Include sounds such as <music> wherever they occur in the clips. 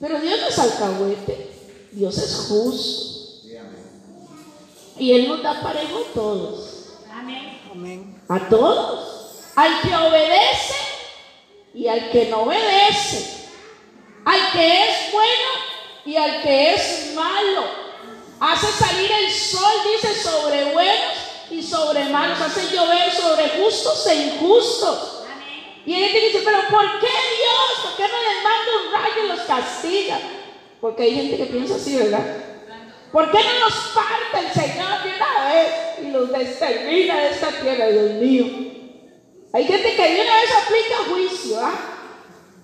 Pero Dios no es alcahuete, Dios es justo. Y Él nos da parejo a todos. Amén. A todos. Al que obedece y al que no obedece. Al que es bueno y al que es malo. Hace salir el sol, dice, sobre buenos y sobre malos. Hace llover sobre justos e injustos. Y que dice, pero ¿por qué Dios? ¿Por qué no les manda un rayo y los castiga? Porque hay gente que piensa así, ¿verdad? ¿Por qué no nos parte el Señor de una vez y los destermina de esta tierra, Dios mío? Hay gente que de una vez aplica juicio, ¿ah?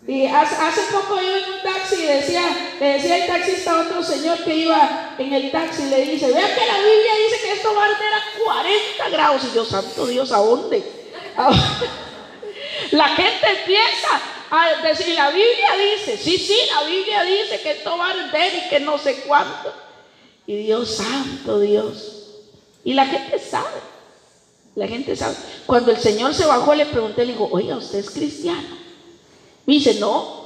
Y hace, hace poco iba en un taxi y decía, le decía el taxista a otro señor que iba en el taxi y le dice, vea que la Biblia dice que esto va a arder a 40 grados. Y yo, santo Dios, ¿a dónde? La gente empieza a decir, la Biblia dice, sí, sí, la Biblia dice que esto va a arder y que no sé cuánto. Y Dios santo, Dios. Y la gente sabe. La gente sabe. Cuando el Señor se bajó, le pregunté, le digo, oiga, ¿usted es cristiano? Me dice, no.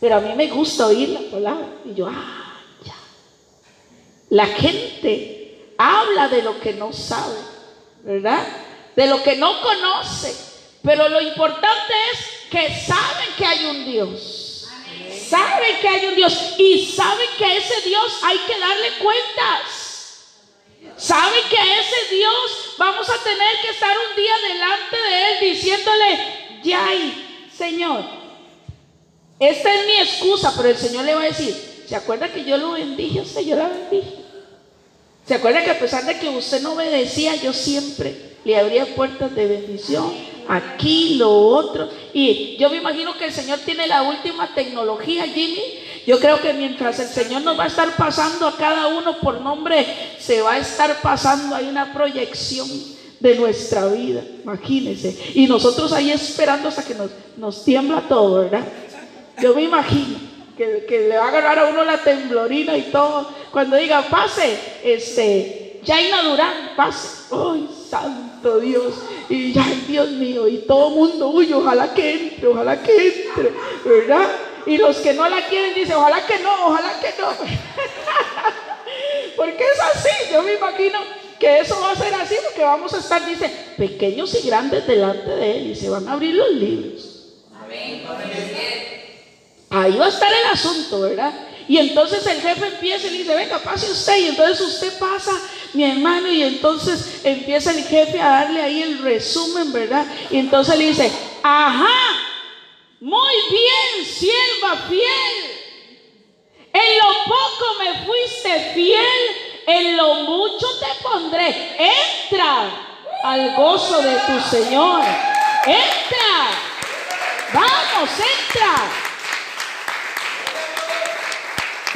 Pero a mí me gusta oír la palabra. Y yo, ah, ya. La gente habla de lo que no sabe, ¿verdad? De lo que no conoce. Pero lo importante es que saben que hay un Dios. Saben que hay un Dios. Y saben que a ese Dios hay que darle cuentas. Saben que a ese Dios vamos a tener que estar un día delante de Él diciéndole, Yay, Señor, esta es mi excusa, pero el Señor le va a decir, ¿se acuerda que yo lo bendije? Usted, yo la bendije. ¿Se acuerda que a pesar de que usted no obedecía, yo siempre le abría puertas de bendición? Aquí, lo otro. Y yo me imagino que el Señor tiene la última tecnología, Jimmy. Yo creo que mientras el Señor nos va a estar pasando a cada uno por nombre, se va a estar pasando, hay una proyección de nuestra vida, imagínense. Y nosotros ahí esperando hasta que nos, tiembla todo, ¿verdad? Yo me imagino que, que, le va a agarrar a uno la temblorina y todo. Cuando diga, pase, este, Jaina Durán, pase. ¡Ay, santo Dios! Y ya, Dios mío, y todo mundo, uy, ojalá que entre, ojalá que entre, ¿verdad? Y los que no la quieren dicen, ojalá que no, ojalá que no. <laughs> porque es así, yo me imagino que eso va a ser así, porque vamos a estar, dice, pequeños y grandes delante de Él, y se van a abrir los libros. Amén. Ahí va a estar el asunto, ¿verdad? Y entonces el jefe empieza y le dice, venga, pase usted. Y entonces usted pasa, mi hermano, y entonces empieza el jefe a darle ahí el resumen, ¿verdad? Y entonces le dice, ajá, muy bien, sierva fiel. En lo poco me fuiste fiel, en lo mucho te pondré. Entra al gozo de tu Señor. Entra. Vamos, entra.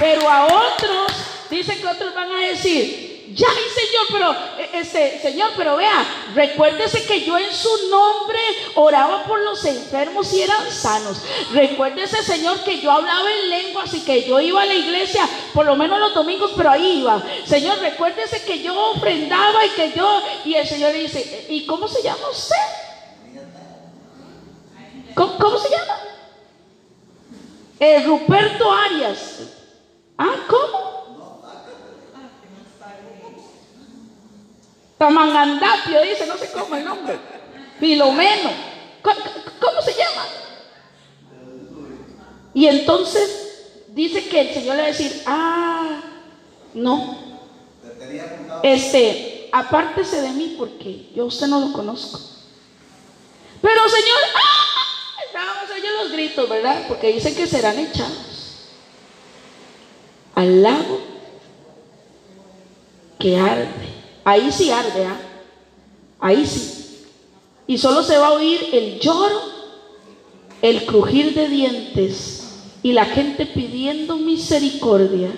Pero a otros, dicen que otros van a decir, ya, Señor, pero, este, Señor, pero vea, recuérdese que yo en su nombre oraba por los enfermos y eran sanos. Recuérdese, Señor, que yo hablaba en lenguas y que yo iba a la iglesia, por lo menos los domingos, pero ahí iba. Señor, recuérdese que yo ofrendaba y que yo, y el Señor le dice, ¿y cómo se llama usted? ¿Cómo, cómo se llama? El Ruperto Arias. Ah, ¿cómo? Tamangandapio dice, no sé cómo el nombre. Filomeno. ¿Cómo, se llama? Y entonces dice que el Señor le va a decir, ah, no. Este, apártese de mí porque yo usted no lo conozco. Pero Señor, ah, estábamos oyendo los gritos, ¿verdad? Porque dicen que serán echados al lago que arde. Ahí sí arde, ¿ah? ahí sí. Y solo se va a oír el lloro, el crujir de dientes y la gente pidiendo misericordia.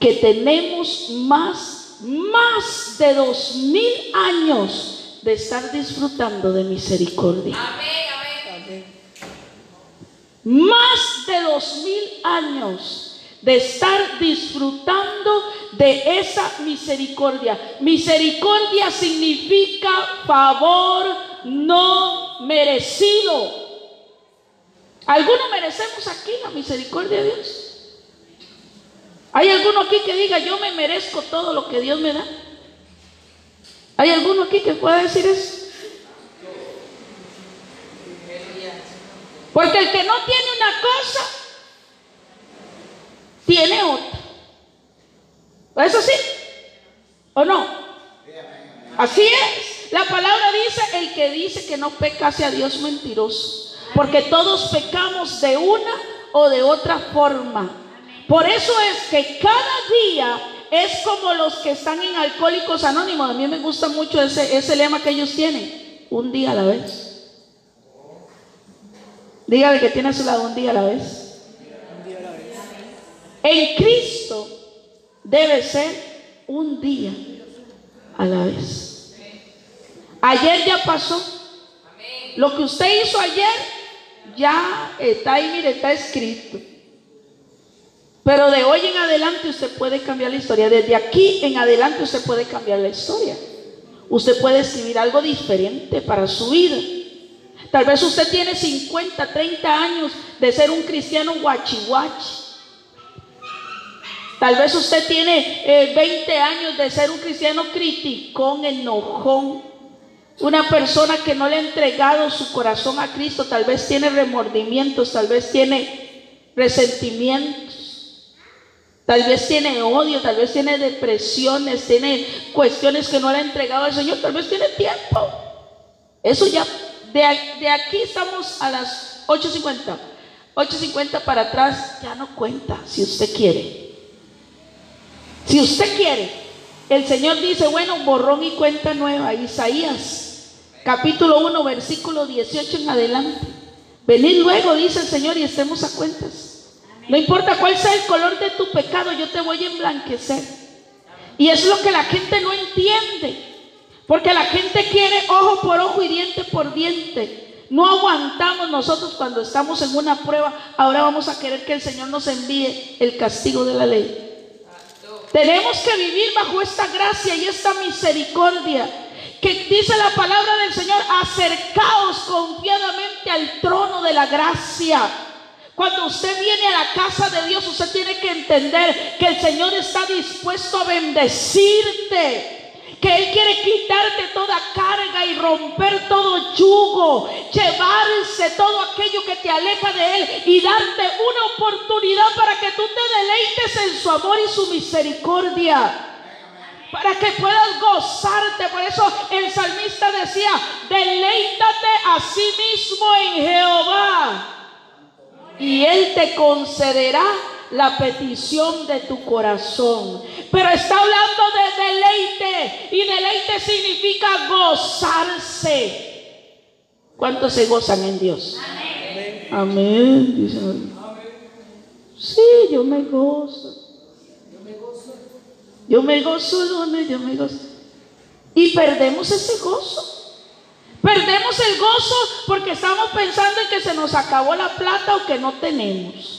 Que tenemos más, más de dos mil años de estar disfrutando de misericordia. Más de dos mil años de estar disfrutando de esa misericordia. Misericordia significa favor no merecido. Algunos merecemos aquí la misericordia de Dios. ¿Hay alguno aquí que diga, yo me merezco todo lo que Dios me da? ¿Hay alguno aquí que pueda decir eso? Porque el que no tiene una cosa, tiene otra. ¿Es así? ¿O no? Así es. La palabra dice, el que dice que no peca hacia Dios mentiroso. Porque todos pecamos de una o de otra forma. Por eso es que cada día es como los que están en Alcohólicos Anónimos. A mí me gusta mucho ese, ese lema que ellos tienen. Un día a la vez. Dígale que tiene a su lado un día a la vez. En Cristo debe ser un día a la vez. Ayer ya pasó. Lo que usted hizo ayer ya está ahí, mire, está escrito. Pero de hoy en adelante usted puede cambiar la historia. Desde aquí en adelante usted puede cambiar la historia. Usted puede escribir algo diferente para su vida. Tal vez usted tiene 50, 30 años de ser un cristiano guachi Tal vez usted tiene 20 eh, años de ser un cristiano criticón, enojón. Una persona que no le ha entregado su corazón a Cristo. Tal vez tiene remordimientos, tal vez tiene resentimientos. Tal vez tiene odio, tal vez tiene depresiones, tiene cuestiones que no le ha entregado al Señor, tal vez tiene tiempo. Eso ya de, aquí estamos a las 8.50. 8.50 para atrás ya no cuenta si usted quiere. Si usted quiere, el Señor dice, bueno, borrón y cuenta nueva. Isaías, capítulo 1, versículo 18 en adelante. Venid luego, dice el Señor, y estemos a cuentas. No importa cuál sea el color de tu pecado, yo te voy a emblanquecer. Y es lo que la gente no entiende. Porque la gente quiere ojo por ojo y diente por diente. No aguantamos nosotros cuando estamos en una prueba. Ahora vamos a querer que el Señor nos envíe el castigo de la ley. Tenemos que vivir bajo esta gracia y esta misericordia. Que dice la palabra del Señor, acercaos confiadamente al trono de la gracia. Cuando usted viene a la casa de Dios, usted tiene que entender que el Señor está dispuesto a bendecirte que Él quiere quitarte toda carga y romper todo yugo, llevarse todo aquello que te aleja de Él y darte una oportunidad para que tú te deleites en su amor y su misericordia. Para que puedas gozarte. Por eso el salmista decía, deleítate a sí mismo en Jehová. Y Él te concederá la petición de tu corazón. Pero está hablando de deleite y deleite significa gozarse. ¿Cuántos se gozan en Dios? Amén. Amén. Sí, yo me gozo. Yo me gozo, yo me gozo. Y perdemos ese gozo. Perdemos el gozo porque estamos pensando en que se nos acabó la plata o que no tenemos.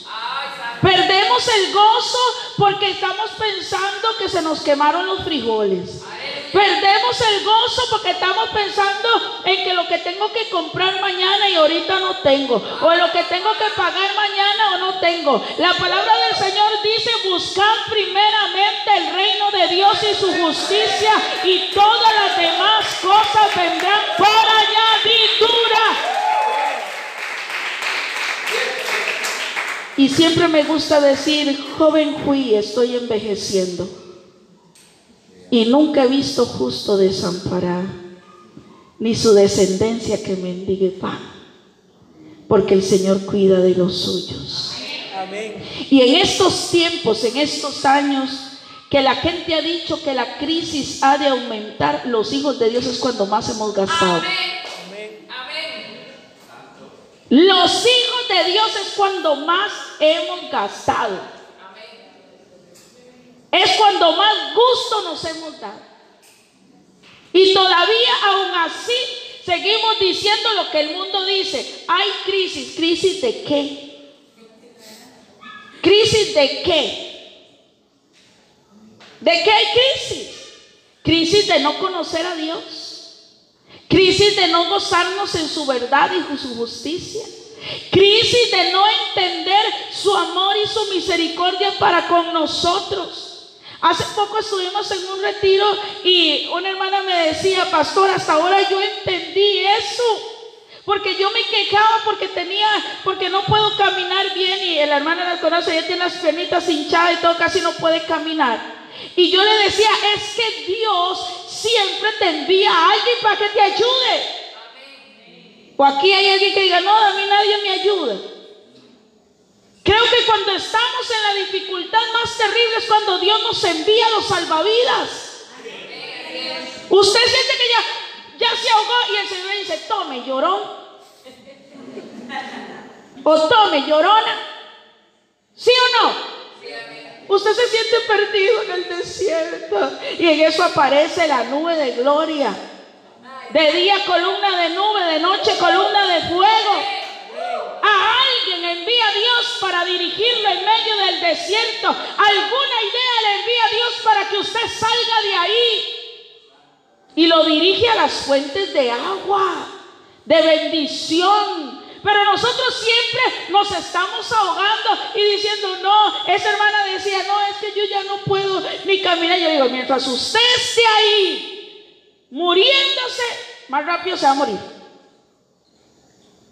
Perdemos el gozo porque estamos pensando que se nos quemaron los frijoles. Perdemos el gozo porque estamos pensando en que lo que tengo que comprar mañana y ahorita no tengo. O lo que tengo que pagar mañana o no tengo. La palabra del Señor dice, buscar primeramente el reino de Dios y su justicia y todas las demás cosas vendrán por añadidura. Y siempre me gusta decir, joven fui, estoy envejeciendo. Y nunca he visto justo desamparar, ni su descendencia que mendigue pan, porque el Señor cuida de los suyos. Y en estos tiempos, en estos años, que la gente ha dicho que la crisis ha de aumentar, los hijos de Dios es cuando más hemos gastado. Los hijos de Dios es cuando más hemos gastado. Es cuando más gusto nos hemos dado. Y todavía aún así seguimos diciendo lo que el mundo dice. Hay crisis. ¿Crisis de qué? ¿Crisis de qué? ¿De qué hay crisis? Crisis de no conocer a Dios. Crisis de no gozarnos en su verdad y su justicia. Crisis de no entender su amor y su misericordia para con nosotros. Hace poco estuvimos en un retiro y una hermana me decía, pastor, hasta ahora yo entendí eso. Porque yo me quejaba porque tenía, porque no puedo caminar bien y la hermana la conoce, ella tiene las piernitas hinchadas y todo, casi no puede caminar. Y yo le decía, es que Dios siempre te envía a alguien para que te ayude. O aquí hay alguien que diga, no, a mí nadie me ayuda. Creo que cuando estamos en la dificultad más terrible es cuando Dios nos envía los salvavidas. Usted siente que ya, ya se ahogó y el Señor dice, tome llorón. O tome llorona. ¿Sí o no? Usted se siente perdido en el desierto y en eso aparece la nube de gloria. De día columna de nube, de noche columna de fuego. A alguien envía Dios para dirigirlo en medio del desierto. Alguna idea le envía Dios para que usted salga de ahí y lo dirige a las fuentes de agua, de bendición. Pero nosotros siempre nos estamos ahogando y diciendo, no, esa hermana decía, no, es que yo ya no puedo ni caminar. Yo digo, mientras usted esté ahí muriéndose, más rápido se va a morir.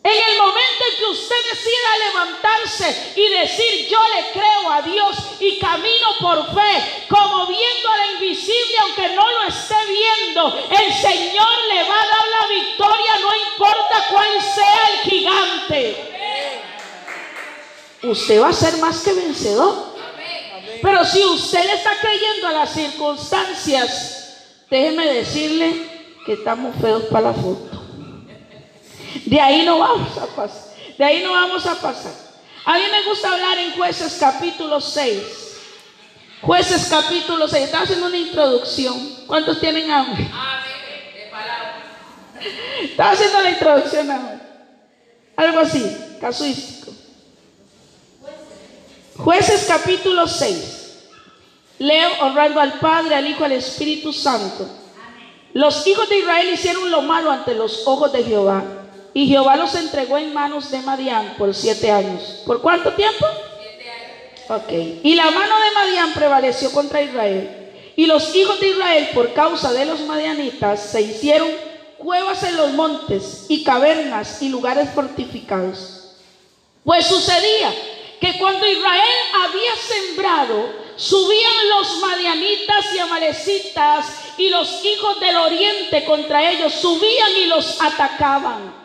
En el momento en que usted decida levantarse y decir, yo le creo a Dios y camino por fe, como viendo a la invisible, aunque no lo esté viendo, el Señor le va a dar la victoria, no importa cuál sea el gigante. Usted va a ser más que vencedor. Pero si usted le está creyendo a las circunstancias, déjeme decirle que estamos feos para la foto. De ahí no vamos a pasar. De ahí no vamos a pasar. A mí me gusta hablar en jueces capítulo 6. Jueces capítulo 6. Estaba haciendo una introducción. ¿Cuántos tienen hambre? Estaba haciendo la introducción ahora. Algo así, casuístico. Jueces capítulo 6. Leo honrando al Padre, al Hijo, al Espíritu Santo. Los hijos de Israel hicieron lo malo ante los ojos de Jehová y Jehová los entregó en manos de Madián por siete años. ¿Por cuánto tiempo? Siete años. Ok. Y la mano de Madián prevaleció contra Israel. Y los hijos de Israel, por causa de los madianitas, se hicieron cuevas en los montes y cavernas y lugares fortificados. Pues sucedía que cuando Israel había sembrado, subían los madianitas y amalecitas y los hijos del oriente contra ellos, subían y los atacaban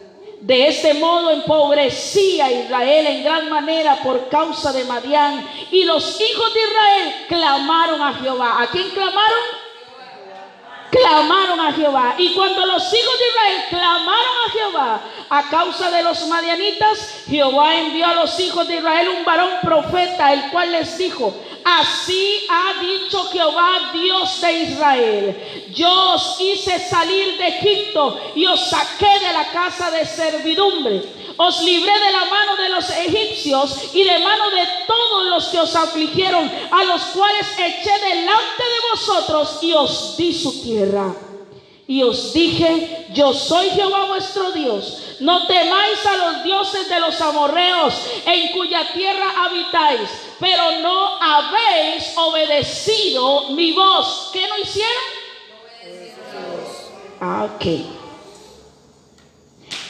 De este modo empobrecía Israel en gran manera por causa de Madián. Y los hijos de Israel clamaron a Jehová. ¿A quién clamaron? Clamaron a Jehová. Y cuando los hijos de Israel clamaron a Jehová a causa de los madianitas, Jehová envió a los hijos de Israel un varón profeta, el cual les dijo, Así ha dicho Jehová, Dios de Israel. Yo os hice salir de Egipto y os saqué de la casa de servidumbre. Os libré de la mano de los egipcios y de mano de todos los que os afligieron, a los cuales eché delante de vosotros y os di su tierra. Y os dije, yo soy Jehová vuestro Dios. No temáis a los dioses de los amorreos en cuya tierra habitáis pero no habéis obedecido mi voz. ¿Qué no hicieron? Ah, ok.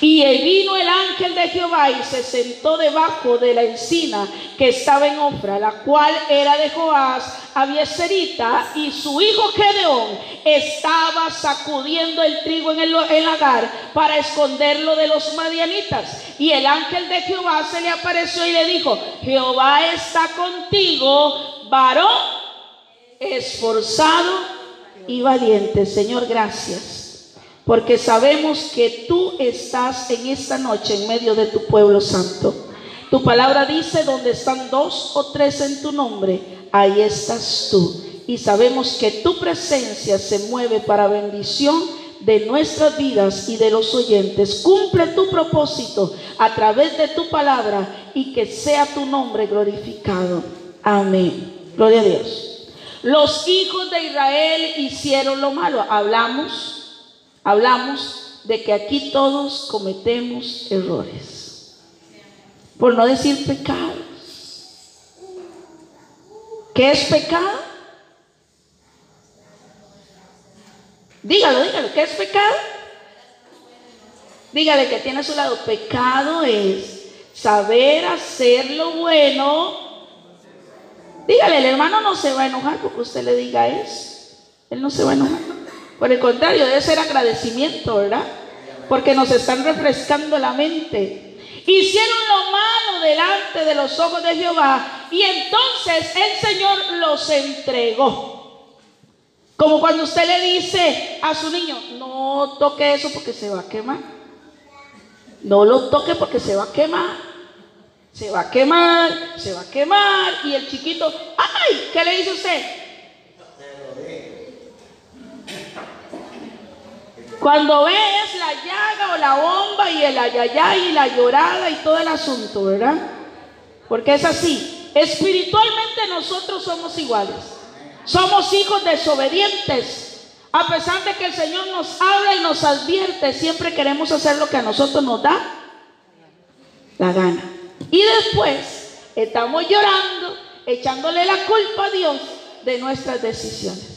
Y vino el ángel de Jehová y se sentó debajo de la encina que estaba en Ofra, la cual era de Joás, Abieserita, y su hijo Gedeón estaba sacudiendo el trigo en el, el lagar para esconderlo de los madianitas. Y el ángel de Jehová se le apareció y le dijo, Jehová está contigo, varón esforzado y valiente. Señor, gracias porque sabemos que tú estás en esta noche en medio de tu pueblo santo. Tu palabra dice, donde están dos o tres en tu nombre, ahí estás tú. Y sabemos que tu presencia se mueve para bendición de nuestras vidas y de los oyentes. Cumple tu propósito a través de tu palabra y que sea tu nombre glorificado. Amén. Gloria a Dios. Los hijos de Israel hicieron lo malo. Hablamos, hablamos de que aquí todos cometemos errores por no decir pecados. ¿Qué es pecado? Dígalo, dígalo, ¿qué es pecado? Dígale que tiene a su lado, pecado es saber hacer lo bueno. Dígale, el hermano no se va a enojar porque usted le diga eso. Él no se va a enojar. Por el contrario, debe ser agradecimiento, ¿verdad? Porque nos están refrescando la mente. Hicieron lo malo delante de los ojos de Jehová y entonces el Señor los entregó. Como cuando usted le dice a su niño, no toque eso porque se va a quemar. No lo toque porque se va a quemar. Se va a quemar, se va a quemar. Y el chiquito, ¡ay! ¿Qué le dice usted? Cuando ves la llaga o la bomba y el ayayay y la llorada y todo el asunto, ¿verdad? Porque es así. Espiritualmente nosotros somos iguales. Somos hijos desobedientes. A pesar de que el Señor nos habla y nos advierte, siempre queremos hacer lo que a nosotros nos da la gana. Y después estamos llorando, echándole la culpa a Dios de nuestras decisiones.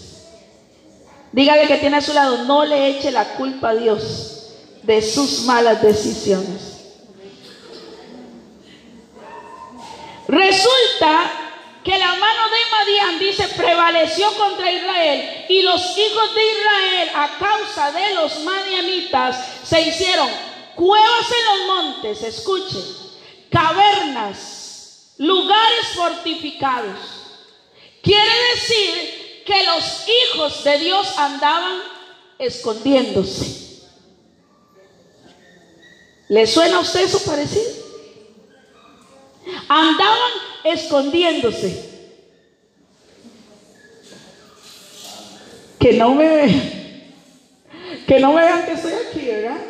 Dígale que tiene a su lado, no le eche la culpa a Dios de sus malas decisiones. Resulta que la mano de Madián, dice, prevaleció contra Israel y los hijos de Israel a causa de los madianitas se hicieron cuevas en los montes, escuchen, cavernas, lugares fortificados. Quiere decir que los hijos de Dios andaban escondiéndose. ¿Le suena a usted eso parecido? Andaban escondiéndose. Que no me vean. Que no me vean que estoy aquí, ¿verdad?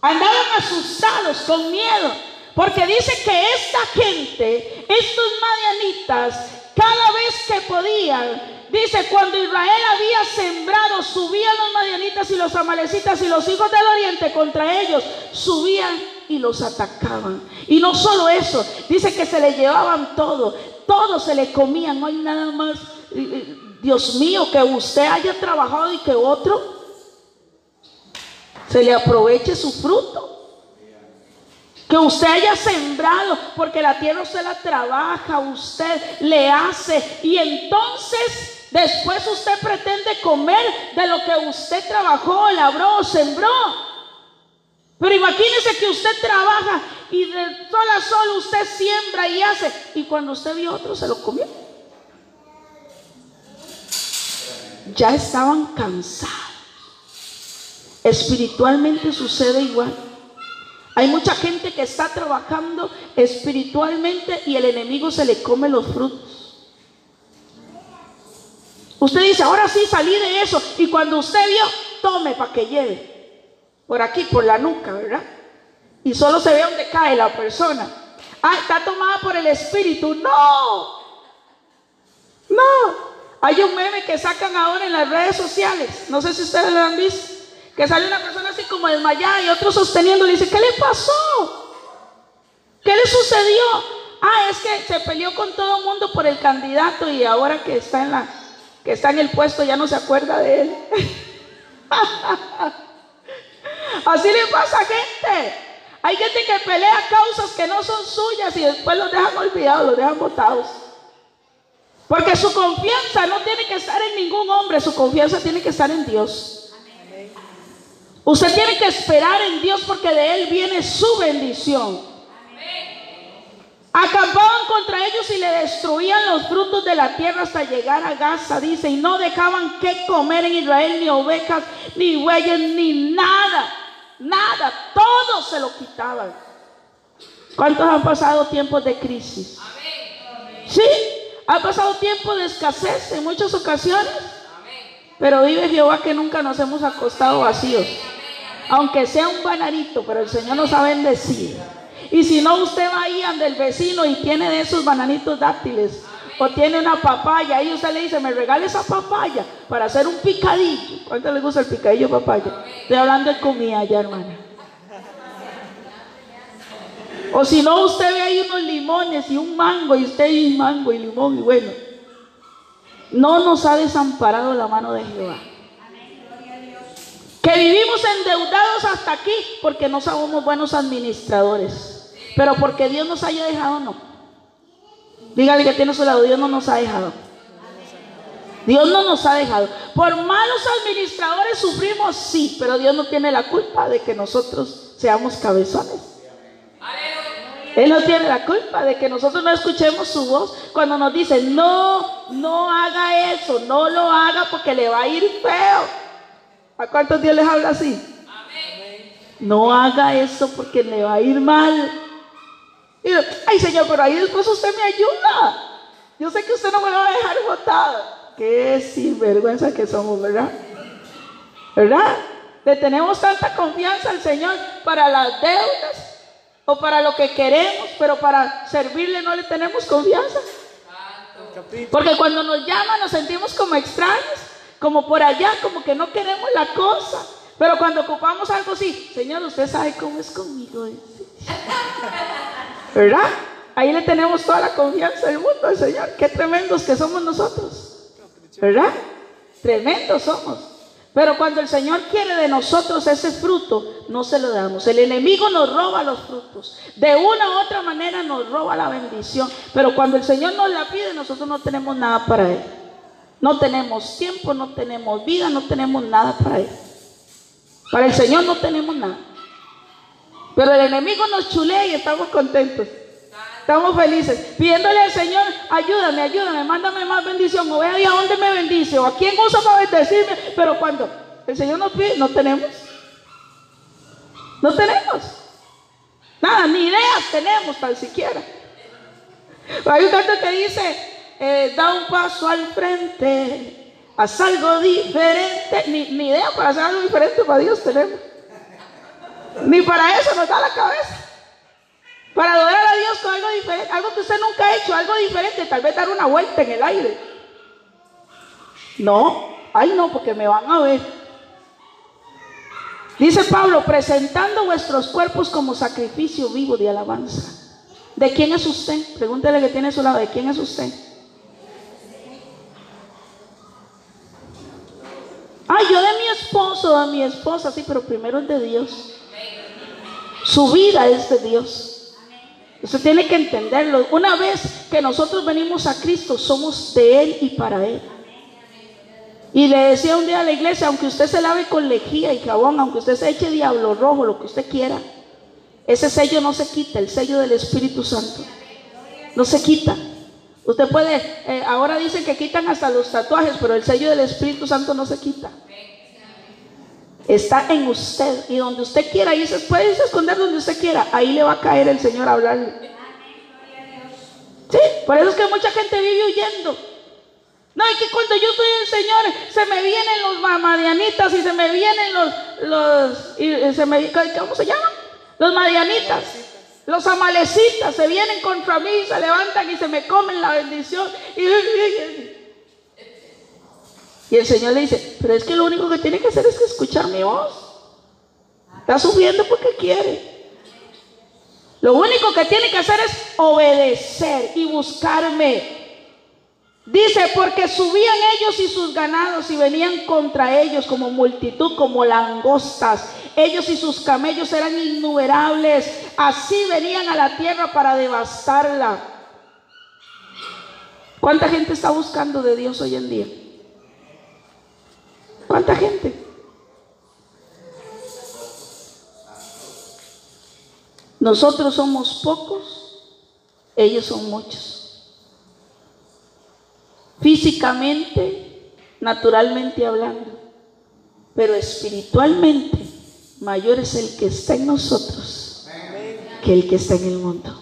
Andaban asustados, con miedo. Porque dice que esta gente, estos madianitas, cada vez que podían, dice, cuando Israel había sembrado, subían los madianitas y los amalecitas y los hijos del oriente contra ellos, subían y los atacaban. Y no solo eso, dice que se le llevaban todo, todo se le comían, no hay nada más. Dios mío, que usted haya trabajado y que otro se le aproveche su fruto. Que usted haya sembrado, porque la tierra usted la trabaja, usted le hace. Y entonces después usted pretende comer de lo que usted trabajó, labró sembró. Pero imagínese que usted trabaja y de sol a sol usted siembra y hace. Y cuando usted vio otro, se lo comió. Ya estaban cansados. Espiritualmente sucede igual. Hay mucha gente que está trabajando espiritualmente y el enemigo se le come los frutos. Usted dice, ahora sí salí de eso. Y cuando usted vio, tome para que lleve. Por aquí, por la nuca, ¿verdad? Y solo se ve donde cae la persona. Ah, está tomada por el espíritu. No. No. Hay un meme que sacan ahora en las redes sociales. No sé si ustedes lo han visto que sale una persona así como desmayada y otro sosteniendo, le dice, ¿qué le pasó? ¿Qué le sucedió? Ah, es que se peleó con todo el mundo por el candidato y ahora que está en la que está en el puesto ya no se acuerda de él. <laughs> Así le pasa a gente. Hay gente que pelea causas que no son suyas y después los dejan olvidados, los dejan botados. Porque su confianza no tiene que estar en ningún hombre, su confianza tiene que estar en Dios. Usted tiene que esperar en Dios porque de Él viene su bendición. Acampaban contra ellos y le destruían los frutos de la tierra hasta llegar a Gaza, dice, y no dejaban que comer en Israel ni ovejas, ni bueyes, ni nada, nada, todo se lo quitaban. ¿Cuántos han pasado tiempos de crisis? Sí, ha pasado tiempo de escasez en muchas ocasiones. Pero vive Jehová que nunca nos hemos acostado vacíos. Aunque sea un bananito, pero el Señor nos ha bendecido. Y si no, usted va ahí ante el vecino y tiene de esos bananitos dátiles. O tiene una papaya y usted le dice, me regale esa papaya para hacer un picadillo. ¿Cuánto le gusta el picadillo papaya? Estoy hablando de comida ya, hermana. O si no, usted ve ahí unos limones y un mango y usted y mango y limón y bueno. No nos ha desamparado la mano de Jehová. Que vivimos endeudados hasta aquí porque no somos buenos administradores. Pero porque Dios nos haya dejado, no. Dígale que tiene su lado, Dios no nos ha dejado. Dios no nos ha dejado. Por malos administradores sufrimos, sí, pero Dios no tiene la culpa de que nosotros seamos cabezones. Él no tiene la culpa de que nosotros no escuchemos su voz cuando nos dice, no, no haga eso, no lo haga porque le va a ir feo. ¿A cuántos Dios les habla así? No haga eso porque le va a ir mal. Y, Ay Señor, pero ahí después usted me ayuda. Yo sé que usted no me va a dejar botada. Qué sinvergüenza que somos, ¿verdad? ¿Verdad? Le tenemos tanta confianza al Señor para las deudas o para lo que queremos, pero para servirle no le tenemos confianza. Porque cuando nos llama nos sentimos como extraños, como por allá, como que no queremos la cosa. Pero cuando ocupamos algo así, Señor, usted sabe cómo es conmigo. <laughs> ¿Verdad? Ahí le tenemos toda la confianza del mundo al Señor. Qué tremendos que somos nosotros. ¿Verdad? Tremendos somos. Pero cuando el Señor quiere de nosotros ese fruto, no se lo damos. El enemigo nos roba los frutos. De una u otra manera nos roba la bendición. Pero cuando el Señor nos la pide, nosotros no tenemos nada para Él. No tenemos tiempo, no tenemos vida, no tenemos nada para Él. Para el Señor no tenemos nada. Pero el enemigo nos chulea y estamos contentos. Estamos felices, pidiéndole al Señor, ayúdame, ayúdame, mándame más bendición, o vea a dónde me bendice, o a quién usa para bendecirme. Pero cuando el Señor nos pide, no tenemos. No tenemos. Nada, ni ideas tenemos tan siquiera. Hay un canto que dice, eh, da un paso al frente, haz algo diferente. Ni, ni idea para hacer algo diferente para Dios tenemos. Ni para eso nos da la cabeza. Para adorar a Dios con algo diferente, algo que usted nunca ha hecho, algo diferente, tal vez dar una vuelta en el aire. No, ay no, porque me van a ver. Dice Pablo, presentando vuestros cuerpos como sacrificio vivo de alabanza. ¿De quién es usted? Pregúntele que tiene a su lado, ¿de quién es usted? Ay, yo de mi esposo, de mi esposa, sí, pero primero es de Dios. Su vida es de Dios. Usted tiene que entenderlo. Una vez que nosotros venimos a Cristo, somos de Él y para Él. Y le decía un día a la iglesia, aunque usted se lave con lejía y jabón, aunque usted se eche diablo rojo, lo que usted quiera, ese sello no se quita, el sello del Espíritu Santo. No se quita. Usted puede, eh, ahora dicen que quitan hasta los tatuajes, pero el sello del Espíritu Santo no se quita. Está en usted. Y donde usted quiera irse, puede irse a esconder donde usted quiera. Ahí le va a caer el Señor a hablarle. Sí, por eso es que mucha gente vive huyendo. No, es que cuando yo soy el Señor, se me vienen los madianitas y se me vienen los, los y se me, ¿cómo se llaman? Los madianitas. Los amalecitas se vienen contra mí, se levantan y se me comen la bendición. Y, el Señor le dice, pero es que lo único que tiene que hacer es escuchar mi voz. Está sufriendo porque quiere. Lo único que tiene que hacer es obedecer y buscarme. Dice, porque subían ellos y sus ganados y venían contra ellos como multitud, como langostas. Ellos y sus camellos eran innumerables. Así venían a la tierra para devastarla. ¿Cuánta gente está buscando de Dios hoy en día? ¿Cuánta gente? Nosotros somos pocos, ellos son muchos. Físicamente, naturalmente hablando, pero espiritualmente, mayor es el que está en nosotros que el que está en el mundo.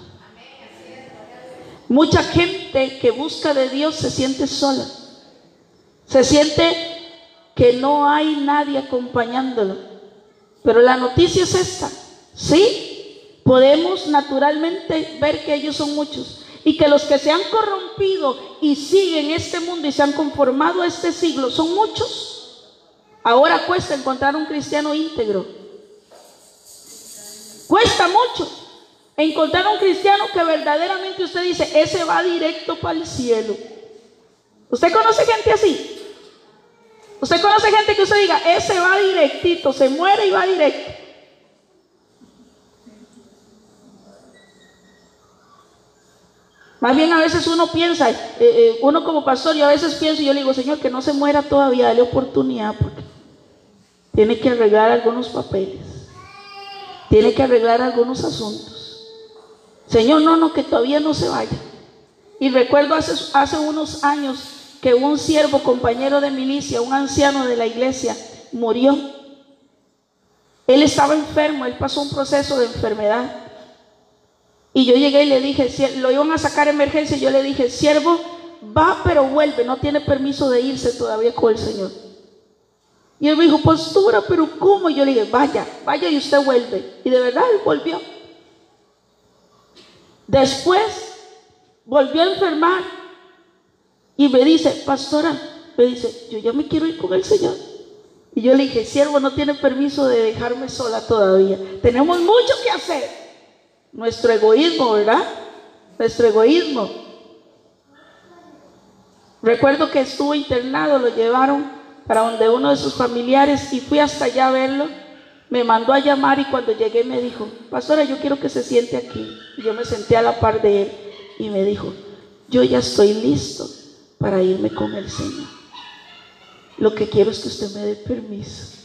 Mucha gente que busca de Dios se siente sola. Se siente que no hay nadie acompañándolo. Pero la noticia es esta. Sí, podemos naturalmente ver que ellos son muchos y que los que se han corrompido y siguen este mundo y se han conformado a este siglo son muchos. Ahora cuesta encontrar un cristiano íntegro. Cuesta mucho encontrar un cristiano que verdaderamente usted dice, ese va directo para el cielo. ¿Usted conoce gente así? ¿Usted conoce gente que usted diga, ese va directito, se muere y va directo? Más bien a veces uno piensa, eh, eh, uno como pastor, yo a veces pienso y yo le digo, Señor, que no se muera todavía, dale oportunidad, porque tiene que arreglar algunos papeles, tiene que arreglar algunos asuntos. Señor, no, no, que todavía no se vaya. Y recuerdo hace, hace unos años que un siervo, compañero de milicia, un anciano de la iglesia, murió. Él estaba enfermo, él pasó un proceso de enfermedad. Y yo llegué y le dije, lo iban a sacar emergencia, y yo le dije, siervo, va pero vuelve, no tiene permiso de irse todavía con el Señor. Y él me dijo, postura, pero ¿cómo? Y yo le dije, vaya, vaya y usted vuelve. Y de verdad él volvió. Después volvió a enfermar y me dice, pastora, me dice, yo ya me quiero ir con el Señor. Y yo le dije, siervo, no tiene permiso de dejarme sola todavía. Tenemos mucho que hacer. Nuestro egoísmo, ¿verdad? Nuestro egoísmo. Recuerdo que estuvo internado, lo llevaron para donde uno de sus familiares y fui hasta allá a verlo. Me mandó a llamar y cuando llegué me dijo, pastora, yo quiero que se siente aquí. Y yo me senté a la par de él y me dijo, yo ya estoy listo para irme con el Señor. Lo que quiero es que usted me dé permiso.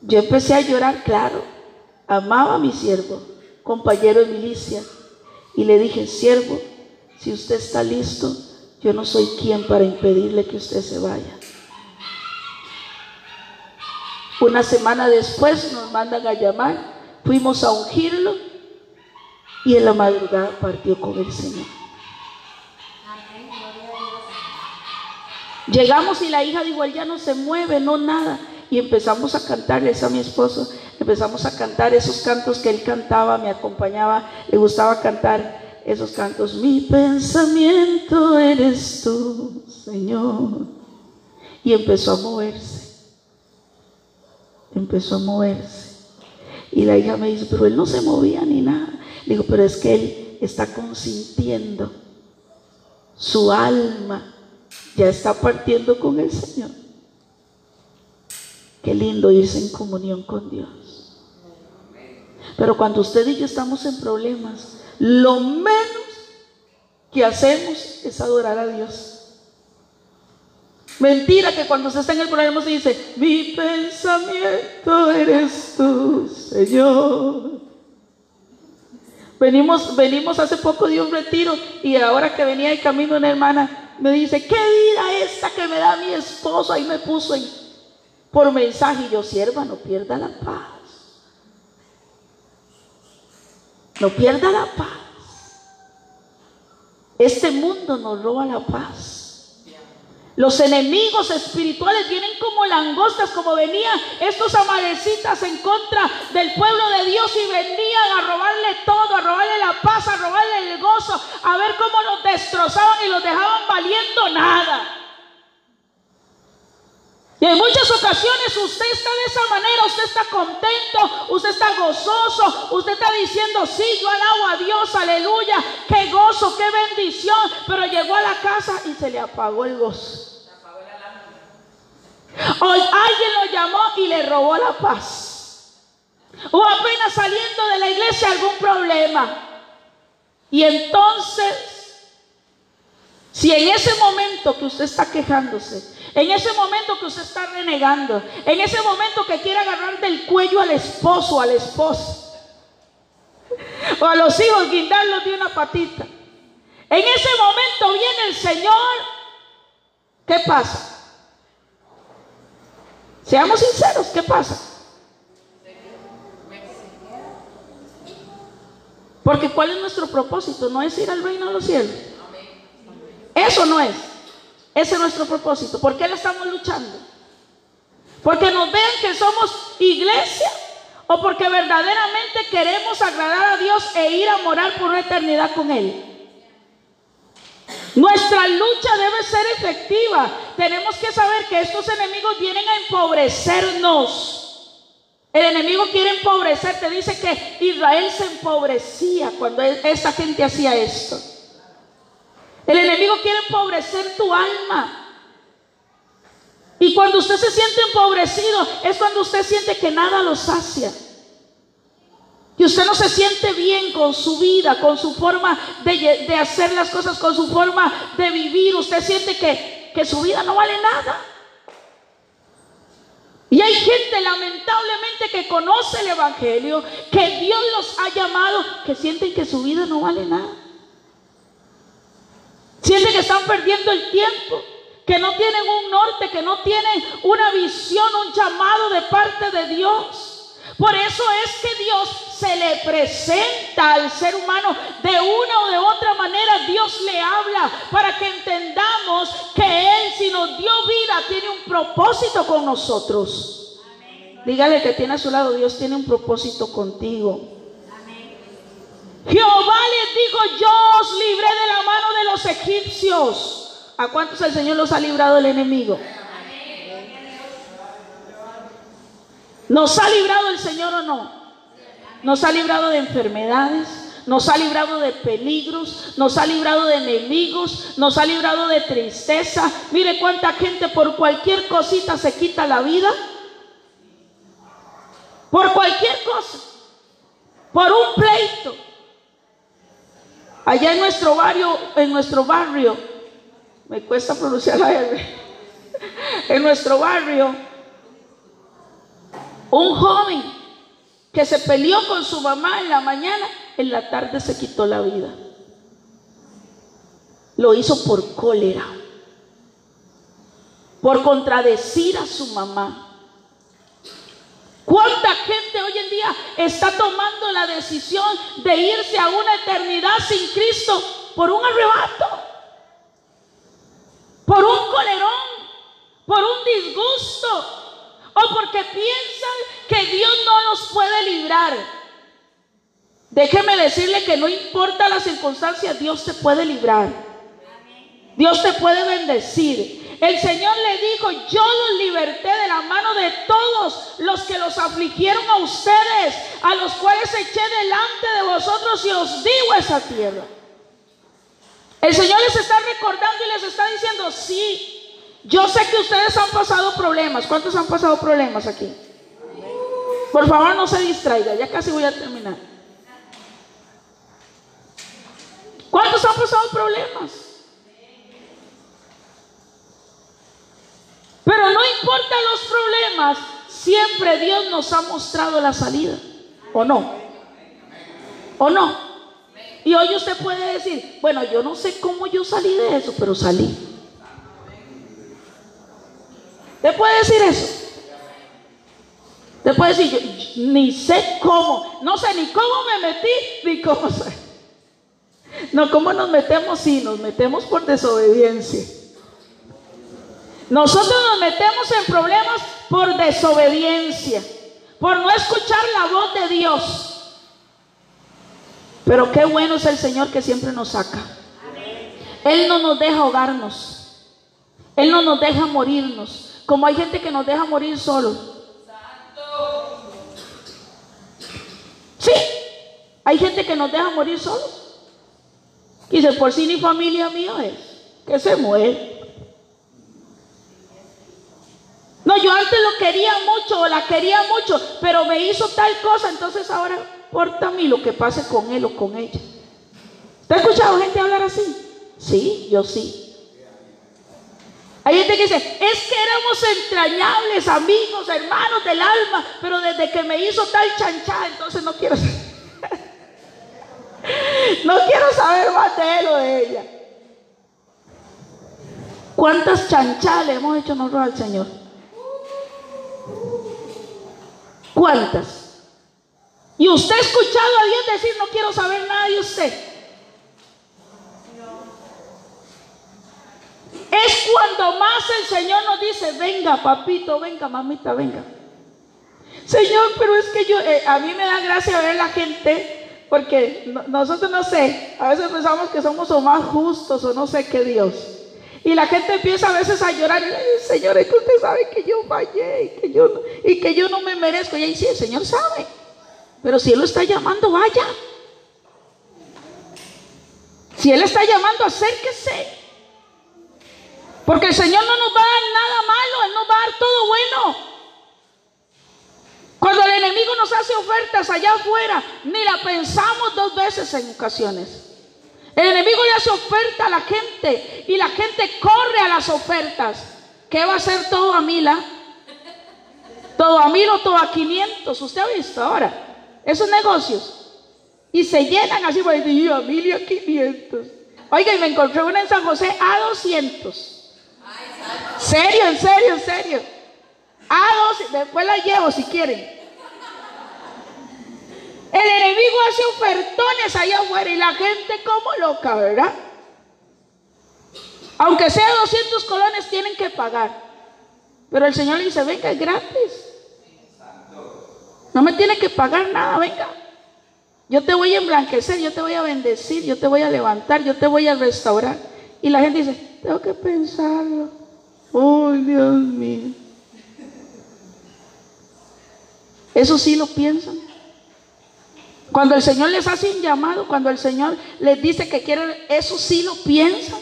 Yo empecé a llorar, claro. Amaba a mi siervo, compañero de milicia. Y le dije, siervo, si usted está listo, yo no soy quien para impedirle que usted se vaya. Una semana después nos mandan a llamar, fuimos a ungirlo y en la madrugada partió con el Señor. Llegamos y la hija de igual ya no se mueve, no nada y empezamos a cantarles a mi esposo, empezamos a cantar esos cantos que él cantaba, me acompañaba, le gustaba cantar esos cantos. Mi pensamiento eres tú, Señor. Y empezó a moverse, empezó a moverse. Y la hija me dice, pero él no se movía ni nada. Le digo, pero es que él está consintiendo. Su alma ya está partiendo con el Señor. Qué lindo irse en comunión con Dios. Pero cuando usted y yo estamos en problemas, lo menos que hacemos es adorar a Dios. Mentira que cuando se está en el problema se dice, mi pensamiento eres tú, Señor. Venimos, venimos hace poco de un retiro y ahora que venía de camino una hermana me dice, ¿qué vida esta que me da mi esposo? Ahí me puso por mensaje y yo, sierva, no pierda la paz. No pierda la paz. Este mundo nos roba la paz. Los enemigos espirituales vienen como langostas, como venían estos amarecitas en contra del pueblo de Dios y venían a robarle todo, a robarle la paz, a robarle el gozo, a ver cómo los destrozaban y los dejaban valiendo nada. Y en muchas ocasiones usted está de esa manera, usted está contento, usted está gozoso, usted está diciendo, sí, yo alabo a Dios, aleluya, qué gozo, qué bendición, pero llegó a la casa y se le apagó el gozo. Hoy alguien lo llamó y le robó la paz. O apenas saliendo de la iglesia algún problema. Y entonces, si en ese momento que usted está quejándose, en ese momento que usted está renegando, en ese momento que quiere agarrar del cuello al esposo, a la esposa, o a los hijos, guindarlos de una patita. En ese momento viene el Señor. ¿Qué pasa? Seamos sinceros, ¿qué pasa? Porque ¿cuál es nuestro propósito? No es ir al reino de los cielos. Eso no es. Ese es nuestro propósito. ¿Por qué le estamos luchando? Porque nos vean que somos iglesia o porque verdaderamente queremos agradar a Dios e ir a morar por una eternidad con Él. Nuestra lucha debe ser efectiva. Tenemos que saber que estos enemigos vienen a empobrecernos. El enemigo quiere empobrecer. Te dice que Israel se empobrecía cuando esta gente hacía esto. El enemigo quiere empobrecer tu alma. Y cuando usted se siente empobrecido es cuando usted siente que nada lo sacia. Y usted no se siente bien con su vida, con su forma de, de, hacer las cosas, con su forma de vivir. Usted siente que, que su vida no vale nada. Y hay gente lamentablemente que conoce el Evangelio, que Dios los ha llamado, que sienten que su vida no vale nada. Sienten que están perdiendo el tiempo, que no tienen un norte, que no tienen una visión, un llamado de parte de Dios. Por eso es que Dios se le presenta al ser humano de una o de otra manera. Dios le habla para que entendamos que Él, si nos dio vida, tiene un propósito con nosotros. Dígale que tiene a su lado, Dios tiene un propósito contigo. Jehová les dijo, yo os libré de la mano de los egipcios. ¿A cuántos el Señor los ha librado del enemigo? ¿Nos ha librado el Señor o no? Nos ha librado de enfermedades, nos ha librado de peligros, nos ha librado de enemigos, nos ha librado de tristeza. Mire cuánta gente por cualquier cosita se quita la vida. Por cualquier cosa. Por un pleito. Allá en nuestro barrio, en nuestro barrio, me cuesta pronunciar la R. <laughs> En nuestro barrio un joven que se peleó con su mamá en la mañana, en la tarde se quitó la vida. Lo hizo por cólera, por contradecir a su mamá. ¿Cuánta gente hoy en día está tomando la decisión de irse a una eternidad sin Cristo por un arrebato? Por un colerón, por un disgusto, o porque piensan que Dios no los puede librar. Déjeme decirle que no importa las circunstancias, Dios te puede librar. Dios te puede bendecir. El Señor le dijo, yo los liberté de la mano de todos los que los afligieron a ustedes, a los cuales eché delante de vosotros y os digo esa tierra. El Señor les está recordando y les está diciendo, sí, yo sé que ustedes han pasado problemas. ¿Cuántos han pasado problemas aquí? Por favor, no se distraiga. Ya casi voy a terminar. ¿Cuántos han pasado problemas? Pero no importa los problemas, siempre Dios nos ha mostrado la salida. ¿O no? ¿O no? Y hoy usted puede decir, bueno, yo no sé cómo yo salí de eso, pero salí. ¿Te puede decir eso? Te puede decir, yo, ni sé cómo, no sé ni cómo me metí, ni cómo. No, ¿cómo nos metemos? Sí, nos metemos por desobediencia. Nosotros nos metemos en problemas por desobediencia, por no escuchar la voz de Dios. Pero qué bueno es el Señor que siempre nos saca. Él no nos deja ahogarnos. Él no nos deja morirnos. Como hay gente que nos deja morir solos. Sí, hay gente que nos deja morir solos. Dice, por si ni familia mía es, que se muere. No, yo antes lo quería mucho o la quería mucho, pero me hizo tal cosa, entonces ahora importa a mí lo que pase con él o con ella. ¿Te ha escuchado gente hablar así? Sí, yo sí. Hay gente que dice, es que éramos entrañables, amigos, hermanos del alma, pero desde que me hizo tal chanchada, entonces no quiero saber. <laughs> no quiero saber más de él o de ella. ¿Cuántas chanchadas le hemos hecho nosotros al Señor? ¿Cuántas? Y usted ha escuchado a Dios decir, no quiero saber nada de usted. Es cuando más el Señor nos dice, venga papito, venga mamita, venga. Señor, pero es que yo, eh, a mí me da gracia ver la gente, porque nosotros no sé, a veces pensamos que somos o más justos o no sé qué Dios. Y la gente empieza a veces a llorar, Señor, es que usted sabe que yo fallé y que yo, y que yo no me merezco. Y ahí sí, el Señor sabe. Pero si Él lo está llamando, vaya. Si Él está llamando, acérquese. Porque el Señor no nos va a dar nada malo, Él nos va a dar todo bueno. Cuando el enemigo nos hace ofertas allá afuera, ni la pensamos dos veces en ocasiones. El enemigo le hace oferta a la gente y la gente corre a las ofertas. ¿Qué va a hacer todo a mila? Todo a mil o todo a 500. Usted ha visto ahora esos negocios. Y se llenan así, a mil y a 500. Oiga, y me encontré una en San José a 200. Serio, en serio, en serio. A 200. Después la llevo si quieren. El enemigo hace ofertones allá afuera y la gente como loca, ¿verdad? Aunque sea 200 colones, tienen que pagar. Pero el Señor le dice, venga, es gratis. No me tiene que pagar nada, venga. Yo te voy a emblanquecer, yo te voy a bendecir, yo te voy a levantar, yo te voy a restaurar. Y la gente dice, tengo que pensarlo. ¡Ay, Dios mío! Eso sí lo piensan. Cuando el Señor les hace un llamado, cuando el Señor les dice que quieren, eso sí lo piensan.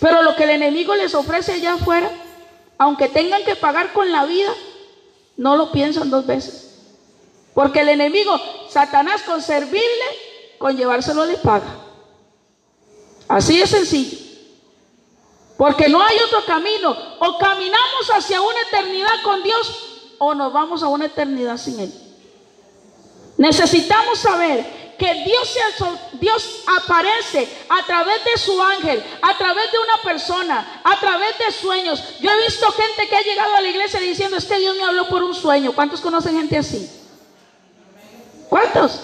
Pero lo que el enemigo les ofrece allá afuera, aunque tengan que pagar con la vida, no lo piensan dos veces. Porque el enemigo, Satanás, con servirle, con llevárselo le paga. Así de sencillo. Porque no hay otro camino. O caminamos hacia una eternidad con Dios o nos vamos a una eternidad sin Él. Necesitamos saber que Dios, aparece a través de su ángel, a través de una persona, a través de sueños. Yo he visto gente que ha llegado a la iglesia diciendo, este Dios me habló por un sueño. ¿Cuántos conocen gente así? ¿Cuántos?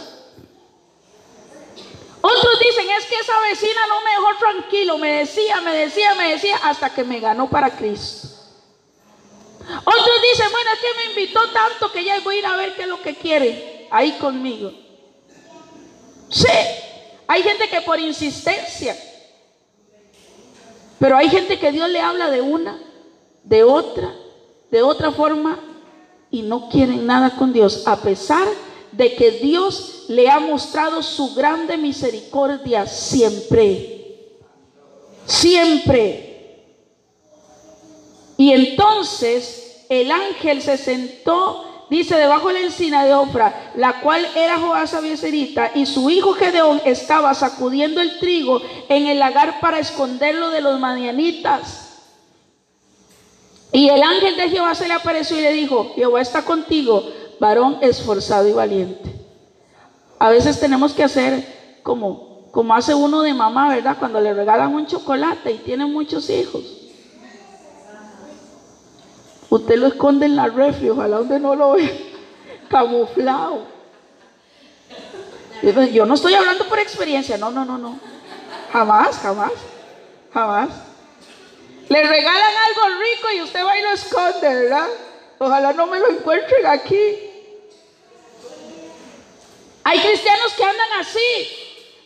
Otros dicen, es que esa vecina no me dejó tranquilo, me decía, me decía, me decía, hasta que me ganó para Cristo. Otros dicen, bueno, es que me invitó tanto que ya voy a ir a ver qué es lo que quiere ahí conmigo. Sí, hay gente que por insistencia, pero hay gente que Dios le habla de una, de otra, de otra forma y no quieren nada con Dios, a pesar de que Dios le ha mostrado su grande misericordia siempre. Siempre. Y entonces el ángel se sentó dice, debajo de la encina de Ofra, la cual era Joás Abieserita, y su hijo Gedeón estaba sacudiendo el trigo en el lagar para esconderlo de los madianitas. Y el ángel de Jehová se le apareció y le dijo, Jehová está contigo, varón esforzado y valiente. A veces tenemos que hacer como, como hace uno de mamá, ¿verdad? Cuando le regalan un chocolate y tiene muchos hijos. Usted lo esconde en la refri, ojalá usted no lo vea <laughs> camuflado. Yo no estoy hablando por experiencia, no, no, no, no. Jamás, jamás, jamás. Le regalan algo rico y usted va y lo esconde, ¿verdad? Ojalá no me lo encuentren aquí. Hay cristianos que andan así,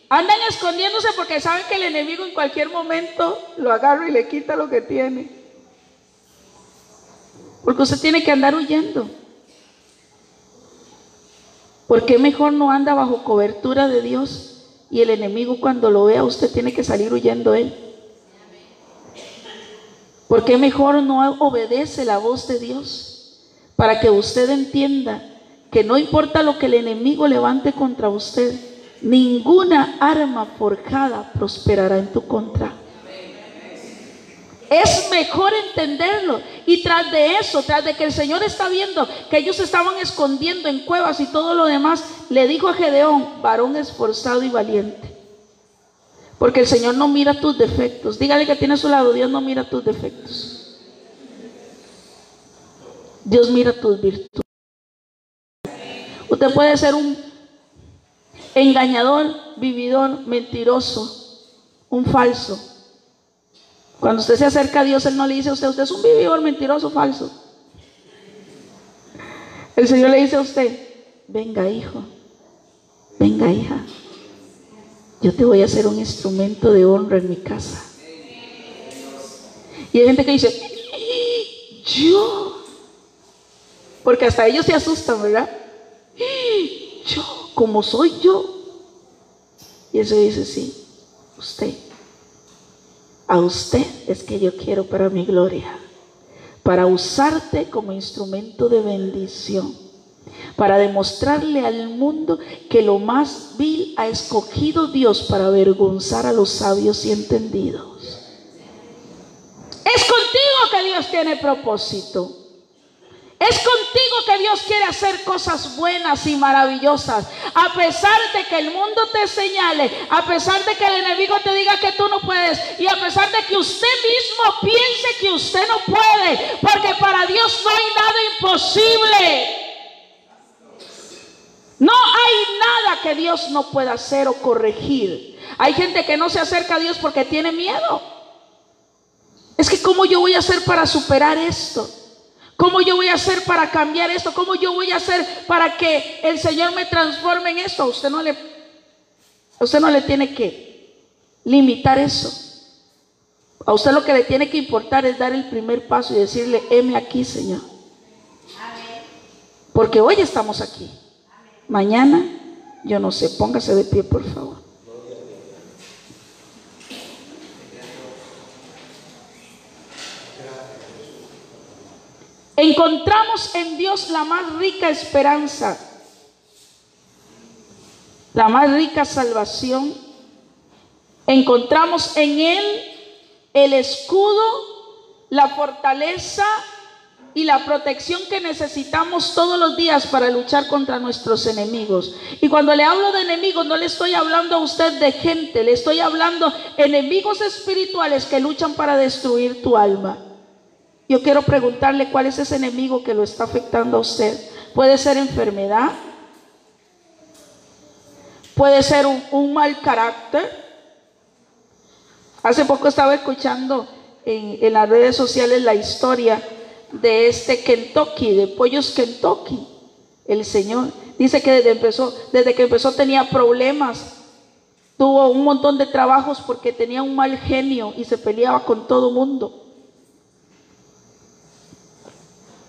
andan escondiéndose porque saben que el enemigo en cualquier momento lo agarra y le quita lo que tiene. Porque usted tiene que andar huyendo. ¿Por qué mejor no anda bajo cobertura de Dios y el enemigo cuando lo vea usted tiene que salir huyendo él? ¿Por qué mejor no obedece la voz de Dios para que usted entienda que no importa lo que el enemigo levante contra usted, ninguna arma forjada prosperará en tu contra? Es mejor entenderlo. Y tras de eso, tras de que el Señor está viendo que ellos estaban escondiendo en cuevas y todo lo demás, le dijo a Gedeón, varón esforzado y valiente. Porque el Señor no mira tus defectos. Dígale que tiene a su lado, Dios no mira tus defectos. Dios mira tus virtudes. Usted puede ser un engañador, vividor, mentiroso, un falso. Cuando usted se acerca a Dios, Él no le dice a usted, usted es un vividor, mentiroso, falso. El Señor le dice a usted, venga hijo, venga hija, yo te voy a hacer un instrumento de honra en mi casa. Y hay gente que dice, yo, porque hasta ellos se asustan, ¿verdad? Yo, como soy yo. Y eso dice, sí, usted. A usted es que yo quiero para mi gloria para usarte como instrumento de bendición, para demostrarle al mundo que lo más vil ha escogido Dios para avergonzar a los sabios y entendidos. Es contigo que Dios tiene propósito. Es contigo que Dios quiere hacer cosas buenas y maravillosas. A pesar de que el mundo te señale, a pesar de que el enemigo te diga que tú no puedes y a pesar de que usted mismo piense que usted no puede, porque para Dios no hay nada imposible. No hay nada que Dios no pueda hacer o corregir. Hay gente que no se acerca a Dios porque tiene miedo. Es que ¿cómo yo voy a hacer para superar esto? ¿Cómo yo voy a hacer para cambiar esto? ¿Cómo yo voy a hacer para que el Señor me transforme en esto? usted no le, usted no le tiene que limitar eso. A usted lo que le tiene que importar es dar el primer paso y decirle, heme aquí, Señor. Porque hoy estamos aquí. Mañana, yo no sé, póngase de pie, por favor. Encontramos en Dios la más rica esperanza, la más rica salvación. Encontramos en Él el escudo, la fortaleza y la protección que necesitamos todos los días para luchar contra nuestros enemigos. Y cuando le hablo de enemigos, no le estoy hablando a usted de gente, le estoy hablando enemigos espirituales que luchan para destruir tu alma. Yo quiero preguntarle cuál es ese enemigo que lo está afectando a usted. Puede ser enfermedad, puede ser un, mal carácter. Hace poco estaba escuchando en, las redes sociales la historia de este Kentucky, de Pollos Kentucky. El Señor dice que desde, empezó, desde que empezó tenía problemas, tuvo un montón de trabajos porque tenía un mal genio y se peleaba con todo mundo.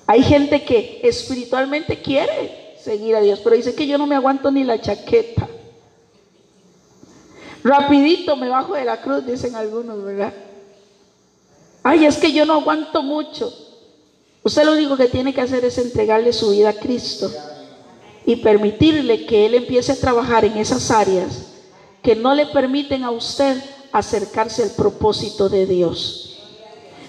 Hay gente que espiritualmente quiere seguir a Dios, pero dice que yo no me aguanto ni la chaqueta. Rapidito me bajo de la cruz, dicen algunos, ¿verdad? Ay, es que yo no aguanto mucho. Usted lo único que tiene que hacer es entregarle su vida a Cristo y permitirle que Él empiece a trabajar en esas áreas que no le permiten a usted acercarse al propósito de Dios.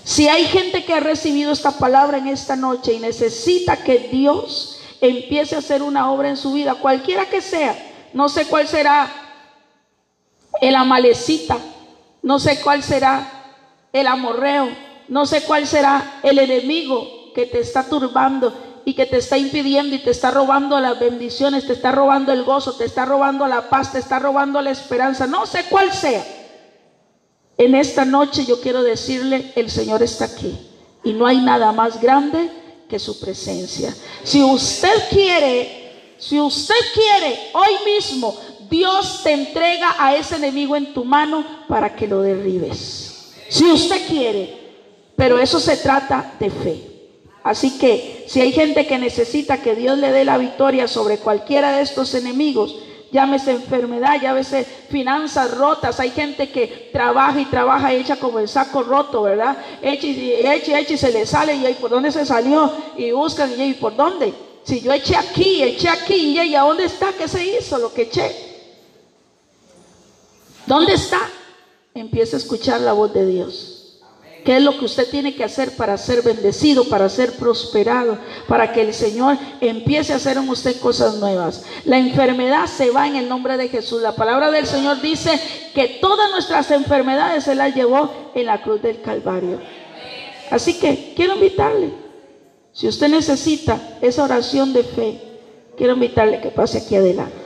Si hay gente que ha recibido esta palabra en esta noche y necesita que Dios empiece a hacer una obra en su vida, cualquiera que sea, no sé cuál será el amalecita, no sé cuál será el amorreo, no sé cuál será el enemigo que te está turbando y que te está impidiendo y te está robando las bendiciones, te está robando el gozo, te está robando la paz, te está robando la esperanza, no sé cuál sea. En esta noche yo quiero decirle, el Señor está aquí y no hay nada más grande que su presencia. Si usted quiere, si usted quiere hoy mismo, Dios te entrega a ese enemigo en tu mano para que lo derribes. Si usted quiere, pero eso se trata de fe. Así que si hay gente que necesita que Dios le dé la victoria sobre cualquiera de estos enemigos, llámese enfermedad, llámese finanzas rotas. Hay gente que trabaja y trabaja y echa como el saco roto, ¿verdad? Echa y echa, echa y se le sale y ahí por dónde se salió y buscan y ahí por dónde. Si yo eché aquí, eché aquí y a dónde está, ¿qué se hizo lo que eché? ¿Dónde está? Empieza a escuchar la voz de Dios. ¿Qué es lo que usted tiene que hacer para ser bendecido, para ser prosperado, para que el Señor empiece a hacer en usted cosas nuevas? La enfermedad se va en el nombre de Jesús. La palabra del Señor dice que todas nuestras enfermedades se las llevó en la cruz del Calvario. Así que quiero invitarle, si usted necesita esa oración de fe, Quiero invitarle que pase aquí adelante.